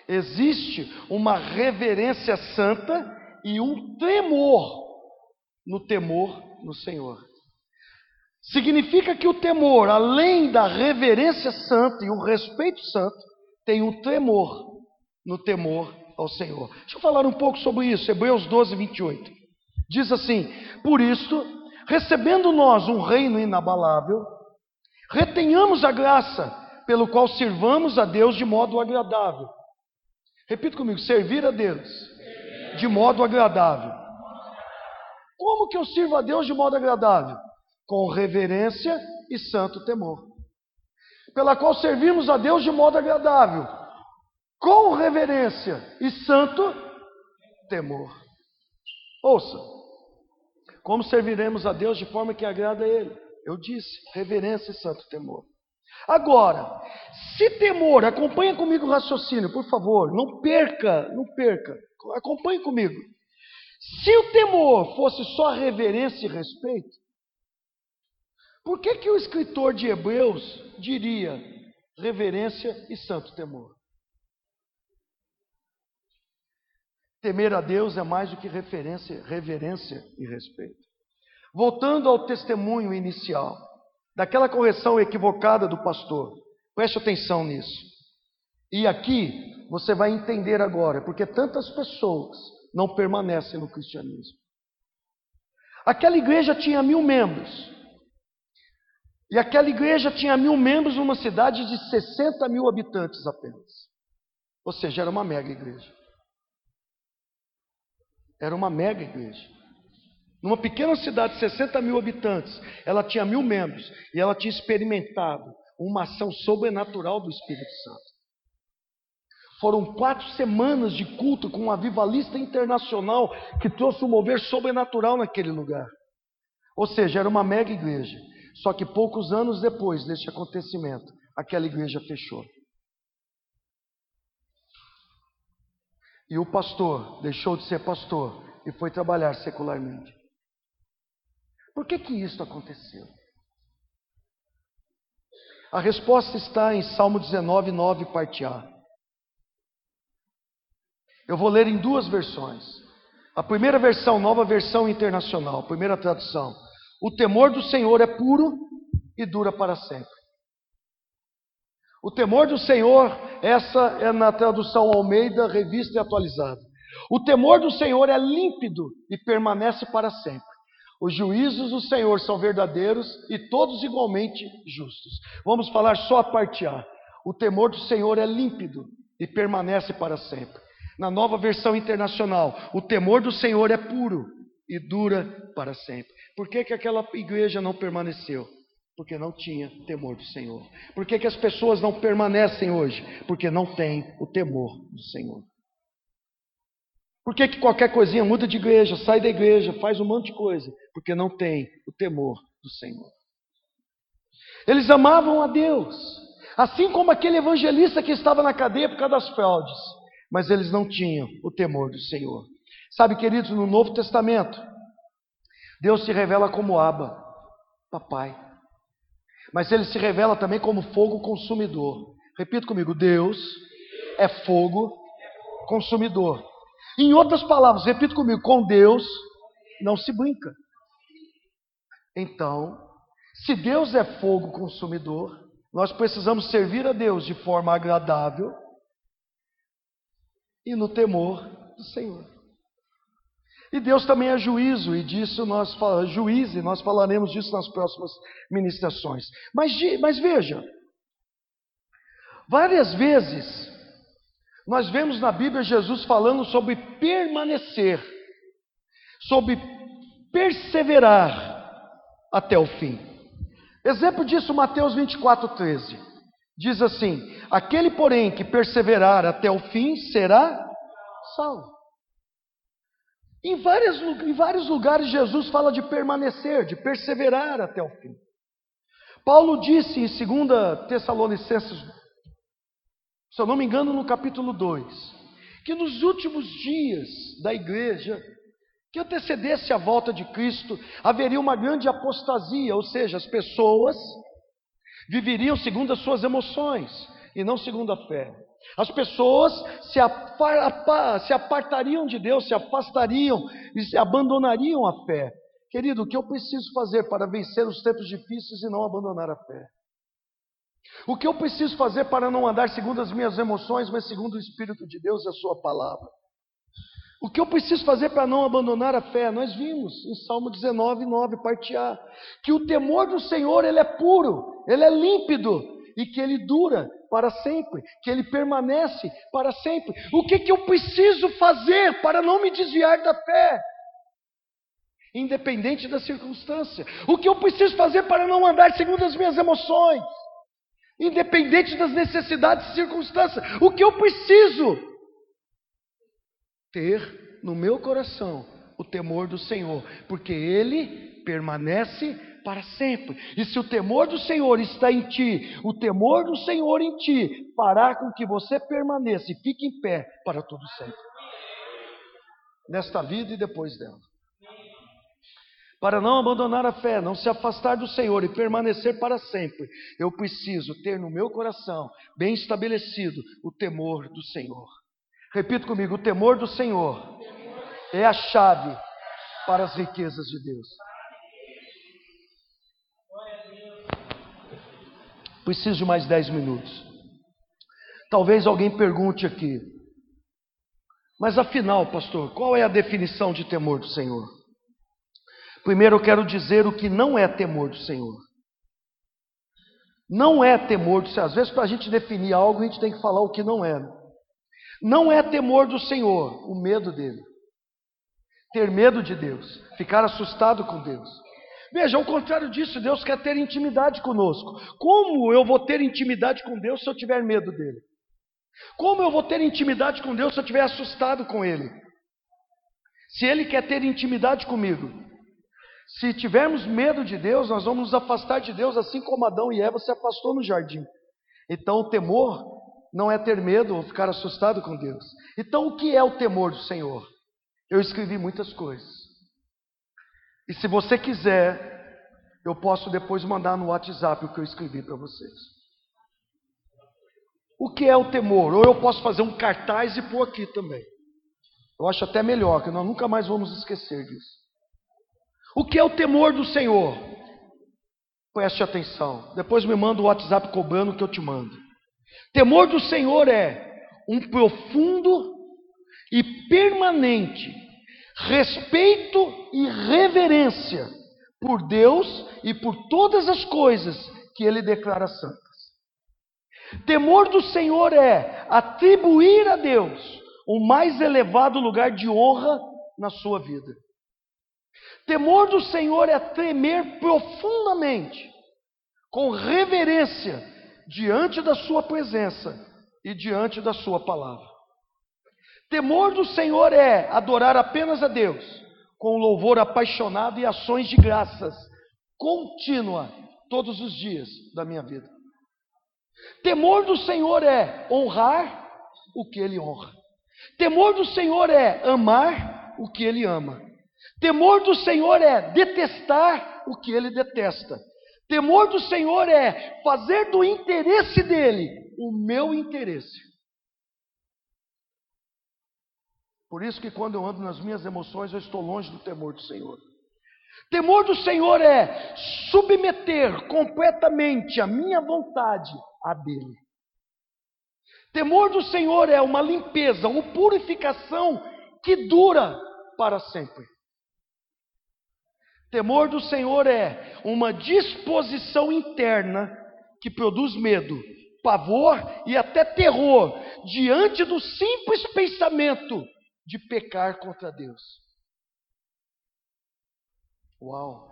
Speaker 1: existe uma reverência santa e um temor no temor no Senhor. Significa que o temor, além da reverência santa e o respeito santo, tem um temor no temor ao Senhor. Deixa eu falar um pouco sobre isso, Hebreus 12, 28. Diz assim: Por isso, recebendo nós um reino inabalável, retenhamos a graça pelo qual sirvamos a Deus de modo agradável. Repita comigo: servir a Deus de modo agradável. Como que eu sirvo a Deus de modo agradável? Com reverência e santo temor. Pela qual servimos a Deus de modo agradável, com reverência e santo temor. Ouça, como serviremos a Deus de forma que agrada a Ele? Eu disse, reverência e santo temor. Agora, se temor, acompanha comigo o raciocínio, por favor, não perca, não perca, acompanhe comigo. Se o temor fosse só reverência e respeito, por que, que o escritor de Hebreus diria reverência e santo temor? Temer a Deus é mais do que referência, reverência e respeito. Voltando ao testemunho inicial, daquela correção equivocada do pastor, preste atenção nisso. E aqui você vai entender agora, porque tantas pessoas não permanecem no cristianismo. Aquela igreja tinha mil membros. E aquela igreja tinha mil membros numa cidade de 60 mil habitantes apenas. Ou seja, era uma mega igreja. Era uma mega igreja. Numa pequena cidade de 60 mil habitantes, ela tinha mil membros e ela tinha experimentado uma ação sobrenatural do Espírito Santo. Foram quatro semanas de culto com um avivalista internacional que trouxe um mover sobrenatural naquele lugar. Ou seja, era uma mega igreja. Só que poucos anos depois deste acontecimento, aquela igreja fechou. E o pastor deixou de ser pastor e foi trabalhar secularmente. Por que que isso aconteceu? A resposta está em Salmo 19, 9, parte A. Eu vou ler em duas versões. A primeira versão, nova versão internacional, primeira tradução. O temor do Senhor é puro e dura para sempre. O temor do Senhor, essa é na tradução Almeida, revista e atualizada. O temor do Senhor é límpido e permanece para sempre. Os juízos do Senhor são verdadeiros e todos igualmente justos. Vamos falar só a parte A. O temor do Senhor é límpido e permanece para sempre. Na nova versão internacional, o temor do Senhor é puro e dura para sempre. Por que, que aquela igreja não permaneceu? Porque não tinha temor do Senhor. Por que, que as pessoas não permanecem hoje? Porque não têm o temor do Senhor. Por que, que qualquer coisinha muda de igreja, sai da igreja, faz um monte de coisa? Porque não tem o temor do Senhor. Eles amavam a Deus, assim como aquele evangelista que estava na cadeia por causa das fraudes, mas eles não tinham o temor do Senhor. Sabe, queridos, no Novo Testamento, Deus se revela como Abba, papai. Mas ele se revela também como fogo consumidor. Repita comigo: Deus é fogo consumidor. Em outras palavras, repita comigo: com Deus não se brinca. Então, se Deus é fogo consumidor, nós precisamos servir a Deus de forma agradável e no temor do Senhor. E Deus também é juízo, e disso nós juiz, e nós falaremos disso nas próximas ministrações. Mas, mas veja, várias vezes nós vemos na Bíblia Jesus falando sobre permanecer, sobre perseverar até o fim. Exemplo disso, Mateus 24, 13. Diz assim: Aquele, porém, que perseverar até o fim será salvo. Em, várias, em vários lugares, Jesus fala de permanecer, de perseverar até o fim. Paulo disse em 2 Tessalonicenses, se eu não me engano, no capítulo 2, que nos últimos dias da igreja, que antecedesse a volta de Cristo, haveria uma grande apostasia, ou seja, as pessoas viveriam segundo as suas emoções e não segundo a fé. As pessoas se, apartariam de Deus, se afastariam e se abandonariam a fé. Querido, o que eu preciso fazer para vencer os tempos difíceis e não abandonar a fé? O que eu preciso fazer para não andar segundo as minhas emoções, mas segundo o Espírito de Deus e a Sua palavra? O que eu preciso fazer para não abandonar a fé? Nós vimos em Salmo 19, 9, parte A, que o temor do Senhor ele é puro, ele é límpido e que ele dura para sempre, que ele permanece para sempre. O que, que eu preciso fazer para não me desviar da fé? Independente da circunstância. O que eu preciso fazer para não andar segundo as minhas emoções? Independente das necessidades e circunstâncias. O que eu preciso? ter no meu coração o temor do Senhor, porque ele permanece para sempre. E se o temor do Senhor está em ti, o temor do Senhor em ti fará com que você permaneça e fique em pé para todo sempre. Nesta vida e depois dela. Para não abandonar a fé, não se afastar do Senhor e permanecer para sempre, eu preciso ter no meu coração, bem estabelecido, o temor do Senhor. Repita comigo: o temor do Senhor é a chave para as riquezas de Deus. Preciso de mais dez minutos. Talvez alguém pergunte aqui, mas afinal, pastor, qual é a definição de temor do Senhor? Primeiro eu quero dizer o que não é temor do Senhor. Não é temor do Senhor. Às vezes, para a gente definir algo, a gente tem que falar o que não é. Não é temor do Senhor, o medo dele. Ter medo de Deus, ficar assustado com Deus. Veja, ao contrário disso, Deus quer ter intimidade conosco. Como eu vou ter intimidade com Deus se eu tiver medo dele? Como eu vou ter intimidade com Deus se eu estiver assustado com ele? Se ele quer ter intimidade comigo, se tivermos medo de Deus, nós vamos nos afastar de Deus, assim como Adão e Eva se afastou no jardim. Então, o temor não é ter medo ou ficar assustado com Deus. Então, o que é o temor do Senhor? Eu escrevi muitas coisas. E se você quiser, eu posso depois mandar no WhatsApp o que eu escrevi para vocês. O que é o temor? Ou eu posso fazer um cartaz e pôr aqui também. Eu acho até melhor, que nós nunca mais vamos esquecer disso. O que é o temor do Senhor? Preste atenção. Depois me manda o WhatsApp cobrando que eu te mando. Temor do Senhor é um profundo e permanente respeito e reverência por Deus e por todas as coisas que Ele declara santas. Temor do Senhor é atribuir a Deus o mais elevado lugar de honra na sua vida. Temor do Senhor é tremer profundamente, com reverência, diante da Sua presença e diante da Sua palavra. Temor do Senhor é adorar apenas a Deus, com louvor apaixonado e ações de graças contínua todos os dias da minha vida. Temor do Senhor é honrar o que Ele honra. Temor do Senhor é amar o que Ele ama. Temor do Senhor é detestar o que ele detesta. Temor do Senhor é fazer do interesse dele o meu interesse. Por isso que quando eu ando nas minhas emoções, eu estou longe do temor do Senhor. Temor do Senhor é submeter completamente a minha vontade à dele. Temor do Senhor é uma limpeza, uma purificação que dura para sempre. Temor do Senhor é uma disposição interna que produz medo, pavor e até terror diante do simples pensamento de pecar contra Deus. Uau!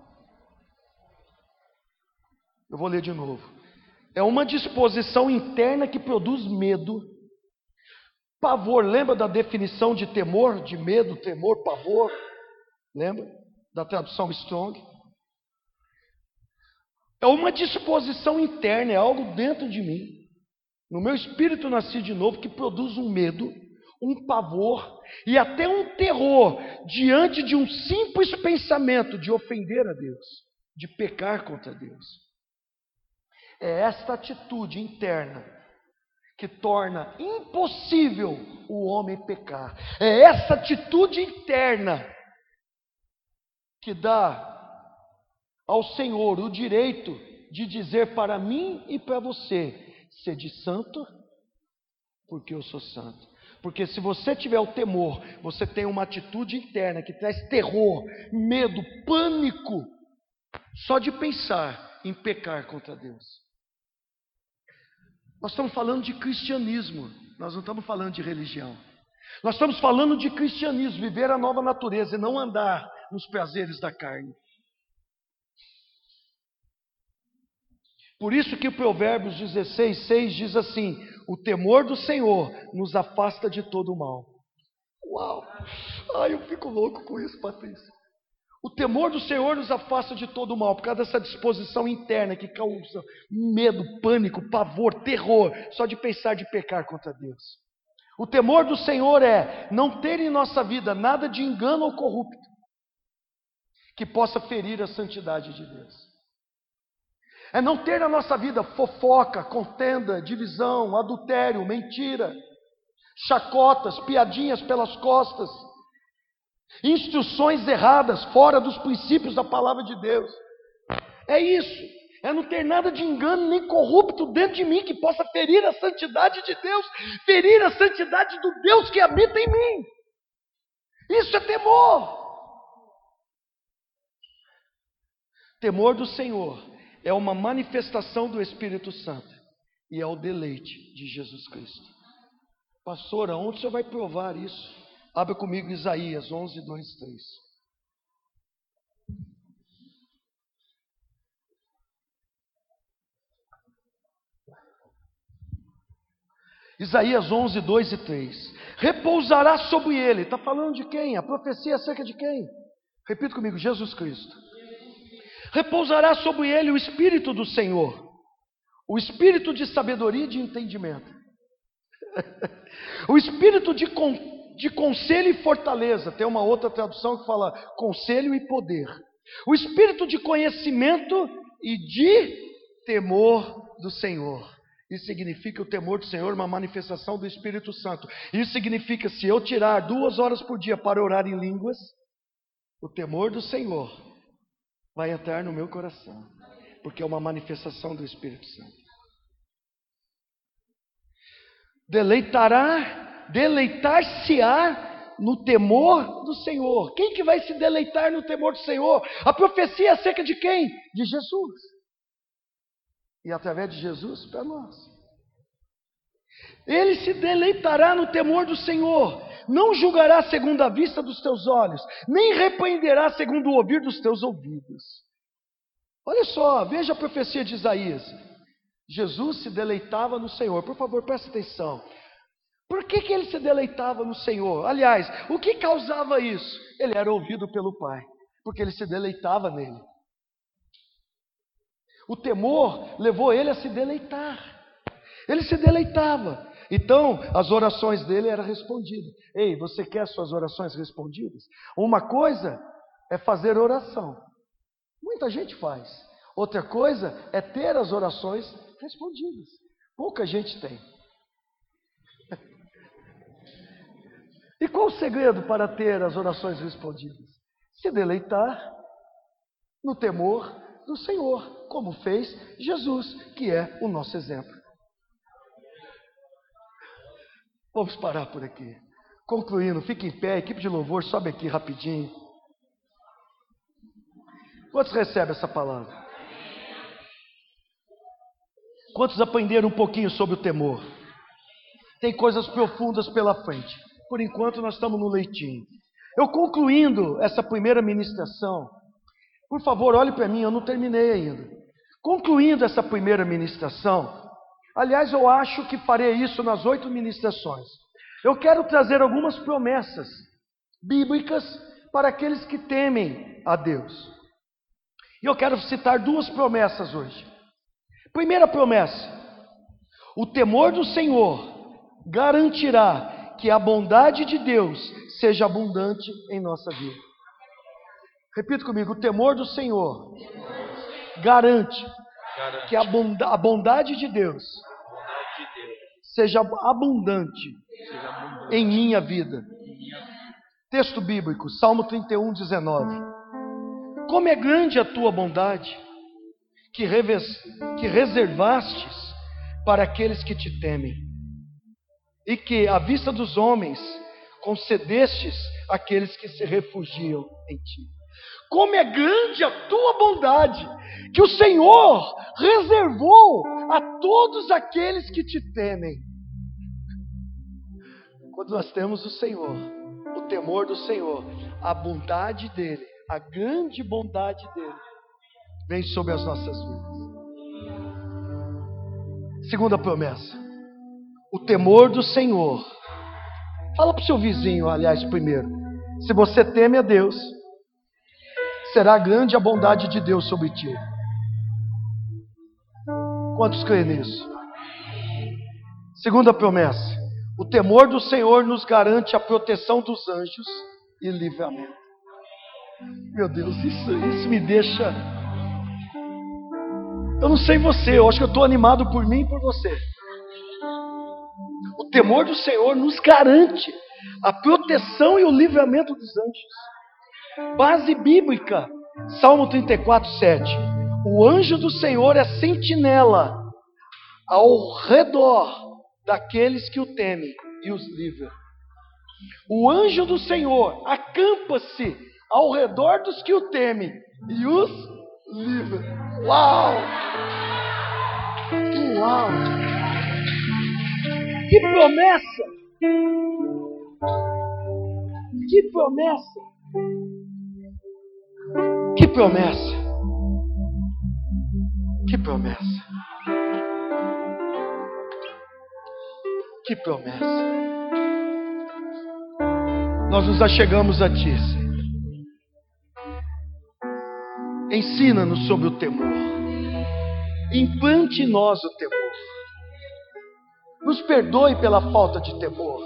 Speaker 1: Eu vou ler de novo. É uma disposição interna que produz medo, pavor. Lembra da definição de temor, de medo, temor, pavor? Lembra? da tradução Strong. É uma disposição interna, é algo dentro de mim. No meu espírito nasci de novo que produz um medo, um pavor e até um terror diante de um simples pensamento de ofender a Deus, de pecar contra Deus. É esta atitude interna que torna impossível o homem pecar. É essa atitude interna que dá ao Senhor o direito de dizer para mim e para você: sede santo, porque eu sou santo. Porque se você tiver o temor, você tem uma atitude interna que traz terror, medo, pânico, só de pensar em pecar contra Deus. Nós estamos falando de cristianismo, nós não estamos falando de religião. Nós estamos falando de cristianismo, viver a nova natureza e não andar nos prazeres da carne. Por isso que o Provérbios 16, 6 diz assim: O temor do Senhor nos afasta de todo o mal. Uau! Ai, eu fico louco com isso, Patrícia. O temor do Senhor nos afasta de todo o mal, por causa dessa disposição interna que causa medo, pânico, pavor, terror, só de pensar de pecar contra Deus. O temor do Senhor é não ter em nossa vida nada de engano ou corrupto, que possa ferir a santidade de Deus. É não ter na nossa vida fofoca, contenda, divisão, adultério, mentira, chacotas, piadinhas pelas costas, instruções erradas fora dos princípios da palavra de Deus. É isso. É não ter nada de engano nem corrupto dentro de mim que possa ferir a santidade de Deus, ferir a santidade do Deus que habita em mim. Isso é temor. Temor do Senhor é uma manifestação do Espírito Santo e é o deleite de Jesus Cristo. Pastor, aonde o senhor vai provar isso? Abra comigo Isaías 11, 2, 3. Isaías 11, 2 e 3. Repousará sobre ele. Está falando de quem? A profecia é acerca de quem? Repita comigo: Jesus Cristo repousará sobre ele o Espírito do Senhor, o Espírito de sabedoria e de entendimento, o Espírito de, con, de conselho e fortaleza. Tem uma outra tradução que fala conselho e poder, o Espírito de conhecimento e de temor do Senhor. Isso significa o temor do Senhor, uma manifestação do Espírito Santo. Isso significa, se eu tirar duas horas por dia para orar em línguas, o temor do Senhor vai entrar no meu coração, porque é uma manifestação do Espírito Santo. Deleitará, deleitar-se-á no temor do Senhor. Quem que vai se deleitar no temor do Senhor? A profecia é acerca de quem? De Jesus e através de Jesus para nós. Ele se deleitará no temor do Senhor, não julgará segundo a vista dos teus olhos, nem repreenderá segundo o ouvir dos teus ouvidos. Olha só, veja a profecia de Isaías. Jesus se deleitava no Senhor. Por favor, preste atenção. Por que, que ele se deleitava no Senhor? Aliás, o que causava isso? Ele era ouvido pelo Pai, porque ele se deleitava nele. O temor levou ele a se deleitar. Ele se deleitava. Então, as orações dele eram respondidas. Ei, você quer suas orações respondidas? Uma coisa é fazer oração. Muita gente faz. Outra coisa é ter as orações respondidas. Pouca gente tem. E qual o segredo para ter as orações respondidas? Se deleitar no temor do Senhor, como fez Jesus, que é o nosso exemplo. Vamos parar por aqui. Concluindo, fique em pé, equipe de louvor, sobe aqui rapidinho. Quantos recebem essa palavra? Quantos aprenderam um pouquinho sobre o temor? Tem coisas profundas pela frente. Por enquanto, nós estamos no leitinho. Eu concluindo essa primeira ministração, por favor, olhe para mim, eu não terminei ainda. Concluindo essa primeira ministração, aliás, eu acho que farei isso nas oito ministrações. Eu quero trazer algumas promessas bíblicas para aqueles que temem a Deus. E eu quero citar duas promessas hoje. Primeira promessa: o temor do Senhor garantirá que a bondade de Deus seja abundante em nossa vida. Repita comigo: o temor do Senhor garante, que a, bondade de Deus, seja abundante, em minha vida. Texto bíblico, Salmo 31, 19. Como é grande a tua bondade, que, reves, que reservastes para aqueles que te temem, e que, à vista dos homens, concedestes àqueles que se refugiam em ti. Como é grande a tua bondade, que o Senhor reservou a todos aqueles que te temem. Quando nós temos o Senhor, o temor do Senhor, a bondade dEle, a grande bondade dEle, vem sobre as nossas vidas. Segunda promessa, o temor do Senhor. Fala para o seu vizinho, aliás, primeiro. Se você teme a Deus, será grande a bondade de Deus sobre ti. Quantos creem nisso? Segunda promessa: o temor do Senhor nos garante a proteção dos anjos e livramento. Meu Deus, isso, isso me deixa. Eu não sei você, eu acho que eu estou animado por mim e por você. O temor do Senhor nos garante a proteção e o livramento dos anjos. Base bíblica, Salmo 34, 7. O anjo do Senhor é sentinela ao redor daqueles que o temem e os livra. O anjo do Senhor acampa-se ao redor dos que o temem e os livra. Uau! Uau! Que promessa! Que promessa! Que promessa! Que promessa! Que promessa! Nós nos achegamos a Ti, Senhor. Ensina-nos sobre o temor. Implante em nós o temor. Nos perdoe pela falta de temor.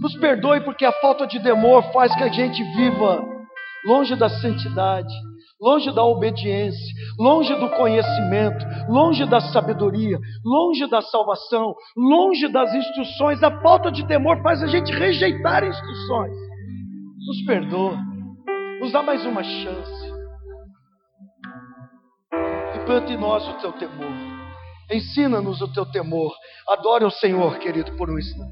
Speaker 1: Nos perdoe porque a falta de temor faz que a gente viva longe da santidade, longe da obediência, longe do conhecimento, longe da sabedoria, longe da salvação, longe das instruções. A falta de temor faz a gente rejeitar instruções. Nos perdoa, nos dá mais uma chance. Implante em nós o teu temor. Ensina-nos o teu temor. Adore o Senhor, querido, por um instante.